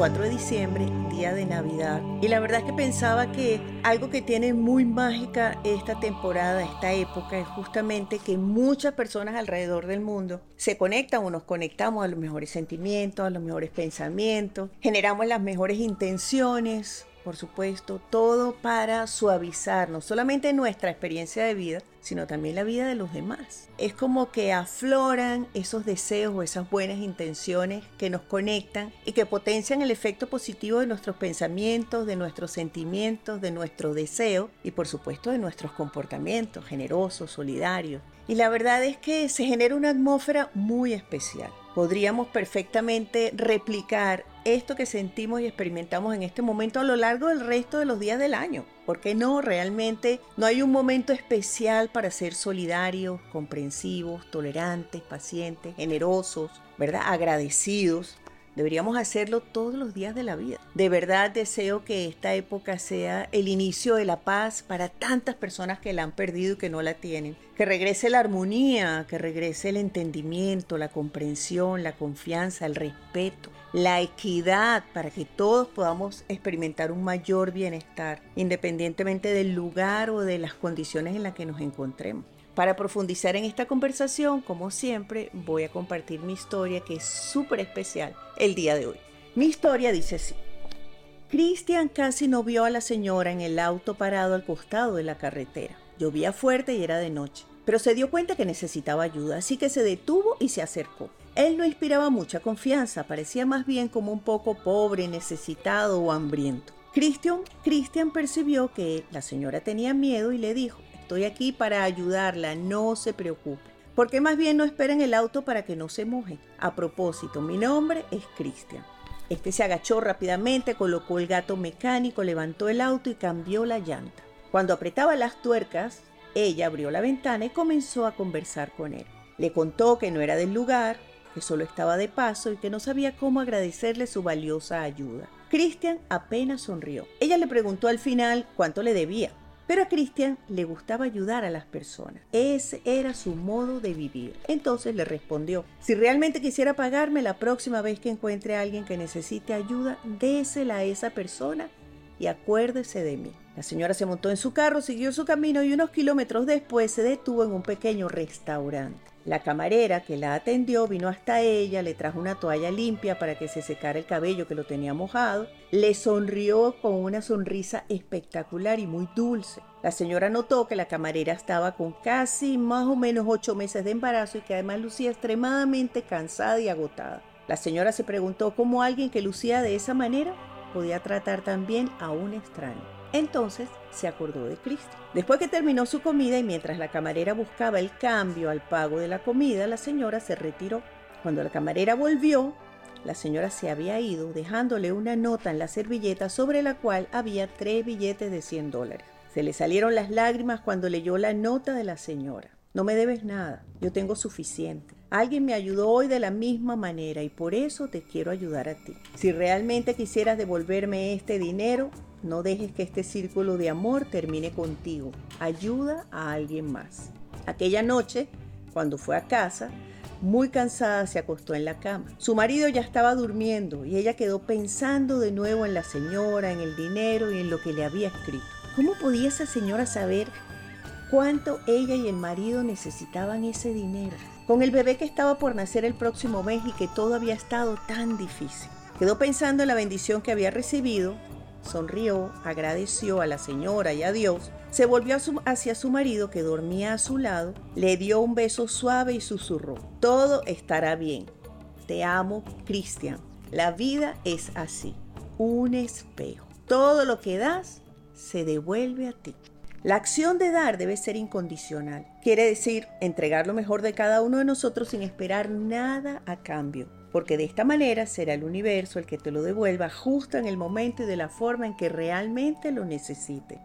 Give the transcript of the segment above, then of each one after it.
24 de diciembre, día de Navidad. Y la verdad es que pensaba que algo que tiene muy mágica esta temporada, esta época, es justamente que muchas personas alrededor del mundo se conectan o nos conectamos a los mejores sentimientos, a los mejores pensamientos, generamos las mejores intenciones, por supuesto, todo para suavizar no solamente nuestra experiencia de vida, sino también la vida de los demás. Es como que afloran esos deseos o esas buenas intenciones que nos conectan y que potencian el efecto positivo de nuestros pensamientos, de nuestros sentimientos, de nuestro deseo y por supuesto de nuestros comportamientos generosos, solidarios. Y la verdad es que se genera una atmósfera muy especial. Podríamos perfectamente replicar esto que sentimos y experimentamos en este momento a lo largo del resto de los días del año. Porque no, realmente no hay un momento especial para ser solidarios, comprensivos, tolerantes, pacientes, generosos, ¿verdad? Agradecidos. Deberíamos hacerlo todos los días de la vida. De verdad deseo que esta época sea el inicio de la paz para tantas personas que la han perdido y que no la tienen. Que regrese la armonía, que regrese el entendimiento, la comprensión, la confianza, el respeto, la equidad para que todos podamos experimentar un mayor bienestar, independientemente del lugar o de las condiciones en las que nos encontremos. Para profundizar en esta conversación, como siempre, voy a compartir mi historia que es súper especial el día de hoy. Mi historia dice así. Cristian casi no vio a la señora en el auto parado al costado de la carretera. Llovía fuerte y era de noche, pero se dio cuenta que necesitaba ayuda, así que se detuvo y se acercó. Él no inspiraba mucha confianza, parecía más bien como un poco pobre, necesitado o hambriento. Christian, Christian percibió que la señora tenía miedo y le dijo, estoy aquí para ayudarla, no se preocupe. ¿Por qué más bien no espera en el auto para que no se moje? A propósito, mi nombre es Christian. Este se agachó rápidamente, colocó el gato mecánico, levantó el auto y cambió la llanta. Cuando apretaba las tuercas, ella abrió la ventana y comenzó a conversar con él. Le contó que no era del lugar, que solo estaba de paso y que no sabía cómo agradecerle su valiosa ayuda. Christian apenas sonrió. Ella le preguntó al final cuánto le debía, pero a Christian le gustaba ayudar a las personas. Ese era su modo de vivir. Entonces le respondió, si realmente quisiera pagarme la próxima vez que encuentre a alguien que necesite ayuda, désela a esa persona y acuérdese de mí. La señora se montó en su carro, siguió su camino y unos kilómetros después se detuvo en un pequeño restaurante. La camarera que la atendió vino hasta ella, le trajo una toalla limpia para que se secara el cabello que lo tenía mojado, le sonrió con una sonrisa espectacular y muy dulce. La señora notó que la camarera estaba con casi más o menos ocho meses de embarazo y que además lucía extremadamente cansada y agotada. La señora se preguntó cómo alguien que lucía de esa manera podía tratar también a un extraño. Entonces se acordó de Cristo. Después que terminó su comida y mientras la camarera buscaba el cambio al pago de la comida, la señora se retiró. Cuando la camarera volvió, la señora se había ido dejándole una nota en la servilleta sobre la cual había tres billetes de 100 dólares. Se le salieron las lágrimas cuando leyó la nota de la señora. No me debes nada, yo tengo suficiente. Alguien me ayudó hoy de la misma manera y por eso te quiero ayudar a ti. Si realmente quisieras devolverme este dinero, no dejes que este círculo de amor termine contigo. Ayuda a alguien más. Aquella noche, cuando fue a casa, muy cansada se acostó en la cama. Su marido ya estaba durmiendo y ella quedó pensando de nuevo en la señora, en el dinero y en lo que le había escrito. ¿Cómo podía esa señora saber cuánto ella y el marido necesitaban ese dinero? Con el bebé que estaba por nacer el próximo mes y que todo había estado tan difícil. Quedó pensando en la bendición que había recibido Sonrió, agradeció a la señora y a Dios, se volvió hacia su marido que dormía a su lado, le dio un beso suave y susurró, todo estará bien. Te amo, Cristian. La vida es así, un espejo. Todo lo que das se devuelve a ti. La acción de dar debe ser incondicional. Quiere decir entregar lo mejor de cada uno de nosotros sin esperar nada a cambio porque de esta manera será el universo el que te lo devuelva justo en el momento y de la forma en que realmente lo necesite.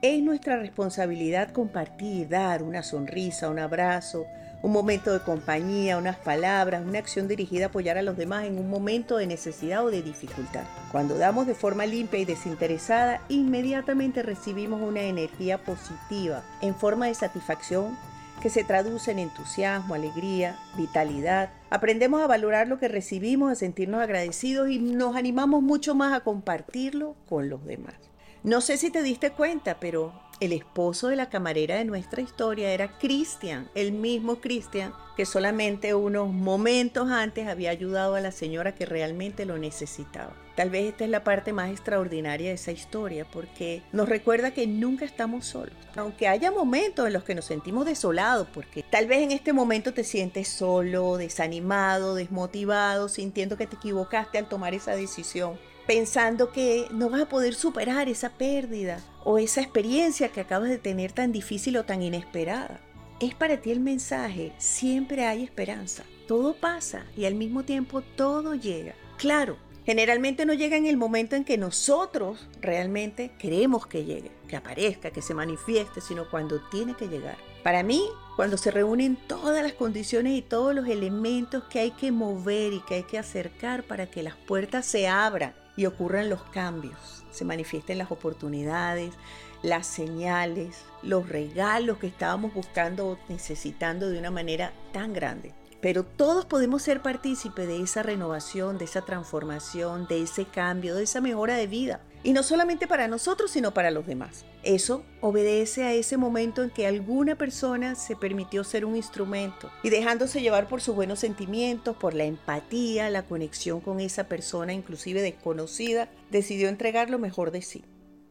Es nuestra responsabilidad compartir, dar una sonrisa, un abrazo, un momento de compañía, unas palabras, una acción dirigida a apoyar a los demás en un momento de necesidad o de dificultad. Cuando damos de forma limpia y desinteresada, inmediatamente recibimos una energía positiva en forma de satisfacción que se traduce en entusiasmo, alegría, vitalidad. Aprendemos a valorar lo que recibimos, a sentirnos agradecidos y nos animamos mucho más a compartirlo con los demás. No sé si te diste cuenta, pero el esposo de la camarera de nuestra historia era Christian, el mismo Christian que solamente unos momentos antes había ayudado a la señora que realmente lo necesitaba. Tal vez esta es la parte más extraordinaria de esa historia porque nos recuerda que nunca estamos solos. Aunque haya momentos en los que nos sentimos desolados, porque tal vez en este momento te sientes solo, desanimado, desmotivado, sintiendo que te equivocaste al tomar esa decisión pensando que no vas a poder superar esa pérdida o esa experiencia que acabas de tener tan difícil o tan inesperada. Es para ti el mensaje, siempre hay esperanza. Todo pasa y al mismo tiempo todo llega. Claro, generalmente no llega en el momento en que nosotros realmente queremos que llegue, que aparezca, que se manifieste, sino cuando tiene que llegar. Para mí, cuando se reúnen todas las condiciones y todos los elementos que hay que mover y que hay que acercar para que las puertas se abran y ocurran los cambios, se manifiesten las oportunidades, las señales, los regalos que estábamos buscando o necesitando de una manera tan grande. Pero todos podemos ser partícipes de esa renovación, de esa transformación, de ese cambio, de esa mejora de vida. Y no solamente para nosotros, sino para los demás. Eso obedece a ese momento en que alguna persona se permitió ser un instrumento y dejándose llevar por sus buenos sentimientos, por la empatía, la conexión con esa persona, inclusive desconocida, decidió entregar lo mejor de sí.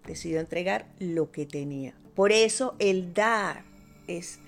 Decidió entregar lo que tenía. Por eso el dar es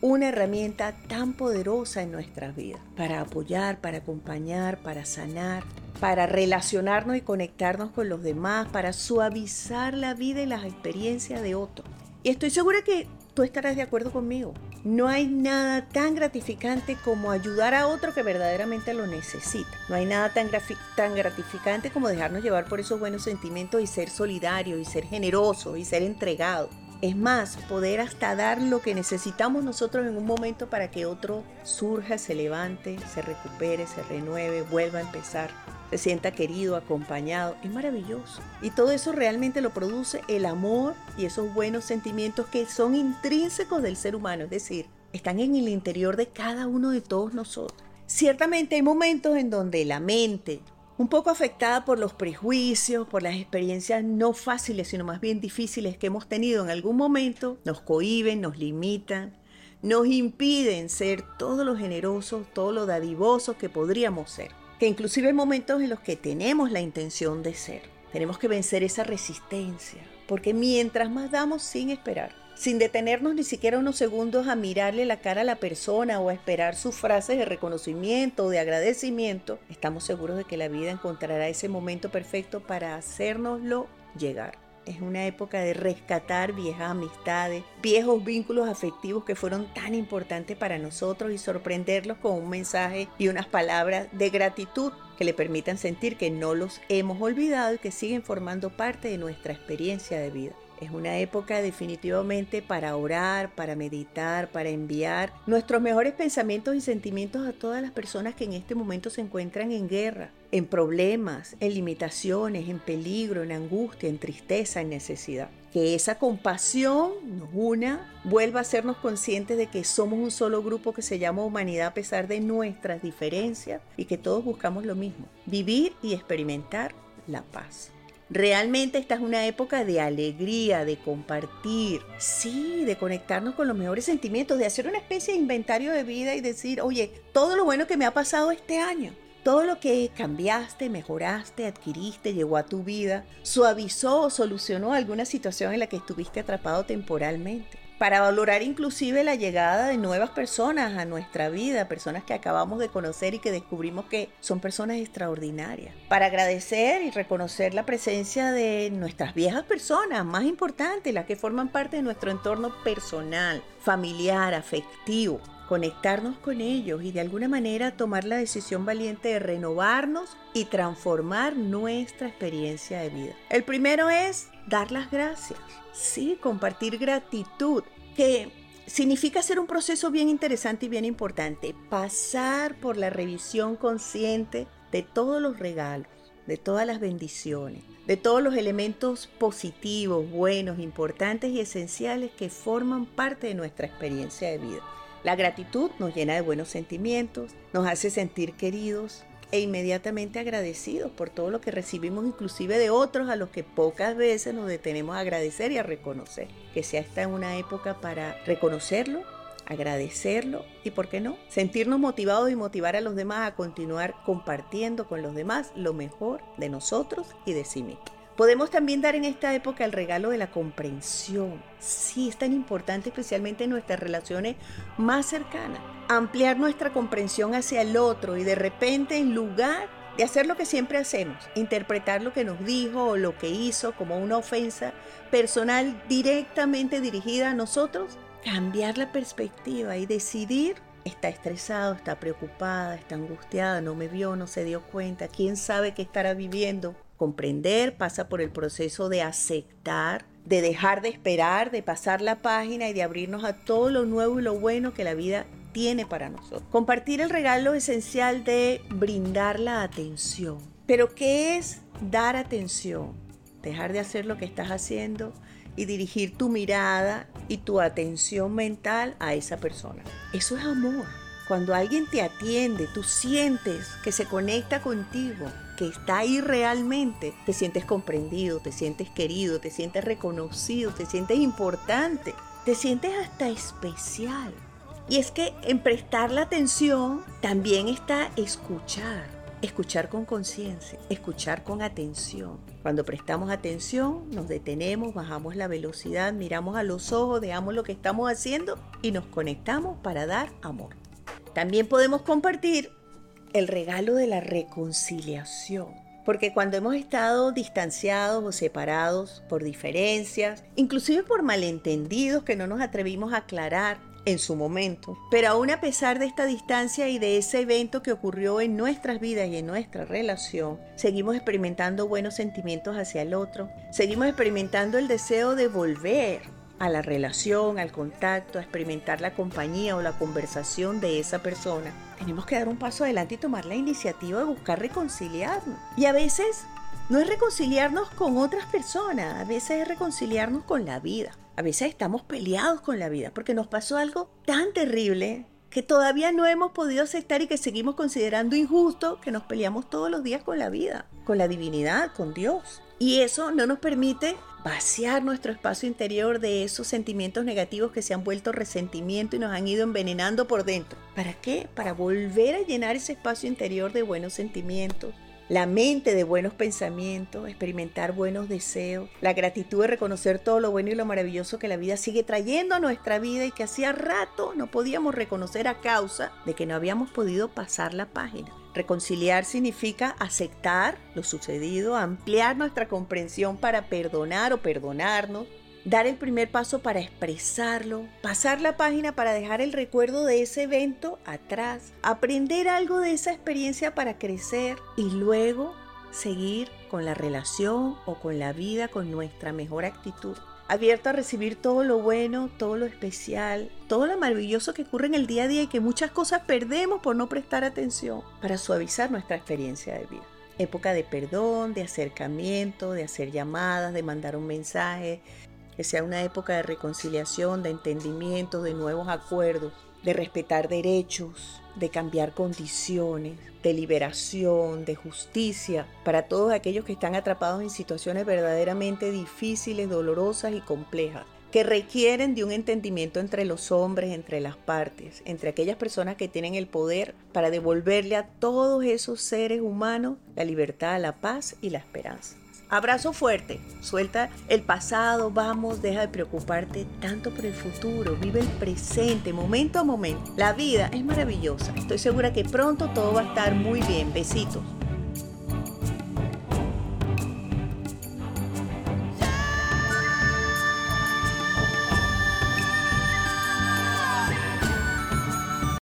una herramienta tan poderosa en nuestras vidas para apoyar, para acompañar, para sanar, para relacionarnos y conectarnos con los demás, para suavizar la vida y las experiencias de otros. Y estoy segura que tú estarás de acuerdo conmigo. No hay nada tan gratificante como ayudar a otro que verdaderamente lo necesita. No hay nada tan, gratificante como dejarnos llevar por esos buenos sentimientos y ser solidario y ser generoso y ser entregado. Es más, poder hasta dar lo que necesitamos nosotros en un momento para que otro surja, se levante, se recupere, se renueve, vuelva a empezar, se sienta querido, acompañado. Es maravilloso. Y todo eso realmente lo produce el amor y esos buenos sentimientos que son intrínsecos del ser humano, es decir, están en el interior de cada uno de todos nosotros. Ciertamente hay momentos en donde la mente, un poco afectada por los prejuicios, por las experiencias no fáciles, sino más bien difíciles que hemos tenido en algún momento, nos cohiben, nos limitan, nos impiden ser todo lo generosos, todo lo dadivosos que podríamos ser. Que inclusive hay momentos en los que tenemos la intención de ser. Tenemos que vencer esa resistencia, porque mientras más damos sin esperar, sin detenernos ni siquiera unos segundos a mirarle la cara a la persona o a esperar sus frases de reconocimiento o de agradecimiento, estamos seguros de que la vida encontrará ese momento perfecto para hacérnoslo llegar. Es una época de rescatar viejas amistades, viejos vínculos afectivos que fueron tan importantes para nosotros y sorprenderlos con un mensaje y unas palabras de gratitud que le permitan sentir que no los hemos olvidado y que siguen formando parte de nuestra experiencia de vida. Es una época definitivamente para orar, para meditar, para enviar nuestros mejores pensamientos y sentimientos a todas las personas que en este momento se encuentran en guerra, en problemas, en limitaciones, en peligro, en angustia, en tristeza, en necesidad. Que esa compasión nos una, vuelva a hacernos conscientes de que somos un solo grupo que se llama humanidad a pesar de nuestras diferencias y que todos buscamos lo mismo, vivir y experimentar la paz. Realmente esta es una época de alegría, de compartir, sí, de conectarnos con los mejores sentimientos, de hacer una especie de inventario de vida y decir, oye, todo lo bueno que me ha pasado este año, todo lo que cambiaste, mejoraste, adquiriste, llegó a tu vida, suavizó o solucionó alguna situación en la que estuviste atrapado temporalmente para valorar inclusive la llegada de nuevas personas a nuestra vida, personas que acabamos de conocer y que descubrimos que son personas extraordinarias, para agradecer y reconocer la presencia de nuestras viejas personas, más importantes, las que forman parte de nuestro entorno personal, familiar, afectivo, conectarnos con ellos y de alguna manera tomar la decisión valiente de renovarnos y transformar nuestra experiencia de vida. El primero es dar las gracias. Sí, compartir gratitud, que significa hacer un proceso bien interesante y bien importante. Pasar por la revisión consciente de todos los regalos, de todas las bendiciones, de todos los elementos positivos, buenos, importantes y esenciales que forman parte de nuestra experiencia de vida. La gratitud nos llena de buenos sentimientos, nos hace sentir queridos e inmediatamente agradecidos por todo lo que recibimos inclusive de otros a los que pocas veces nos detenemos a agradecer y a reconocer. Que sea esta una época para reconocerlo, agradecerlo y, ¿por qué no?, sentirnos motivados y motivar a los demás a continuar compartiendo con los demás lo mejor de nosotros y de sí mismos. Podemos también dar en esta época el regalo de la comprensión. Sí, es tan importante especialmente en nuestras relaciones más cercanas. Ampliar nuestra comprensión hacia el otro y de repente en lugar de hacer lo que siempre hacemos, interpretar lo que nos dijo o lo que hizo como una ofensa personal directamente dirigida a nosotros, cambiar la perspectiva y decidir está estresado, está preocupada, está angustiada, no me vio, no se dio cuenta, quién sabe qué estará viviendo comprender, pasa por el proceso de aceptar, de dejar de esperar, de pasar la página y de abrirnos a todo lo nuevo y lo bueno que la vida tiene para nosotros. Compartir el regalo esencial de brindar la atención. Pero ¿qué es dar atención? Dejar de hacer lo que estás haciendo y dirigir tu mirada y tu atención mental a esa persona. Eso es amor. Cuando alguien te atiende, tú sientes que se conecta contigo, que está ahí realmente, te sientes comprendido, te sientes querido, te sientes reconocido, te sientes importante, te sientes hasta especial. Y es que en prestar la atención también está escuchar, escuchar con conciencia, escuchar con atención. Cuando prestamos atención, nos detenemos, bajamos la velocidad, miramos a los ojos, dejamos lo que estamos haciendo y nos conectamos para dar amor. También podemos compartir el regalo de la reconciliación. Porque cuando hemos estado distanciados o separados por diferencias, inclusive por malentendidos que no nos atrevimos a aclarar en su momento, pero aún a pesar de esta distancia y de ese evento que ocurrió en nuestras vidas y en nuestra relación, seguimos experimentando buenos sentimientos hacia el otro, seguimos experimentando el deseo de volver a la relación, al contacto, a experimentar la compañía o la conversación de esa persona, tenemos que dar un paso adelante y tomar la iniciativa de buscar reconciliarnos. Y a veces no es reconciliarnos con otras personas, a veces es reconciliarnos con la vida. A veces estamos peleados con la vida porque nos pasó algo tan terrible que todavía no hemos podido aceptar y que seguimos considerando injusto que nos peleamos todos los días con la vida, con la divinidad, con Dios. Y eso no nos permite vaciar nuestro espacio interior de esos sentimientos negativos que se han vuelto resentimiento y nos han ido envenenando por dentro. ¿Para qué? Para volver a llenar ese espacio interior de buenos sentimientos, la mente de buenos pensamientos, experimentar buenos deseos, la gratitud de reconocer todo lo bueno y lo maravilloso que la vida sigue trayendo a nuestra vida y que hacía rato no podíamos reconocer a causa de que no habíamos podido pasar la página. Reconciliar significa aceptar lo sucedido, ampliar nuestra comprensión para perdonar o perdonarnos, dar el primer paso para expresarlo, pasar la página para dejar el recuerdo de ese evento atrás, aprender algo de esa experiencia para crecer y luego seguir con la relación o con la vida con nuestra mejor actitud. Abierto a recibir todo lo bueno, todo lo especial, todo lo maravilloso que ocurre en el día a día y que muchas cosas perdemos por no prestar atención para suavizar nuestra experiencia de vida. Época de perdón, de acercamiento, de hacer llamadas, de mandar un mensaje, que sea una época de reconciliación, de entendimiento, de nuevos acuerdos, de respetar derechos, de cambiar condiciones, de liberación, de justicia para todos aquellos que están atrapados en situaciones verdaderamente difíciles, dolorosas y complejas que requieren de un entendimiento entre los hombres, entre las partes, entre aquellas personas que tienen el poder para devolverle a todos esos seres humanos la libertad, la paz y la esperanza. Abrazo fuerte, suelta el pasado, vamos, deja de preocuparte tanto por el futuro, vive el presente, momento a momento. La vida es maravillosa, estoy segura que pronto todo va a estar muy bien. Besitos.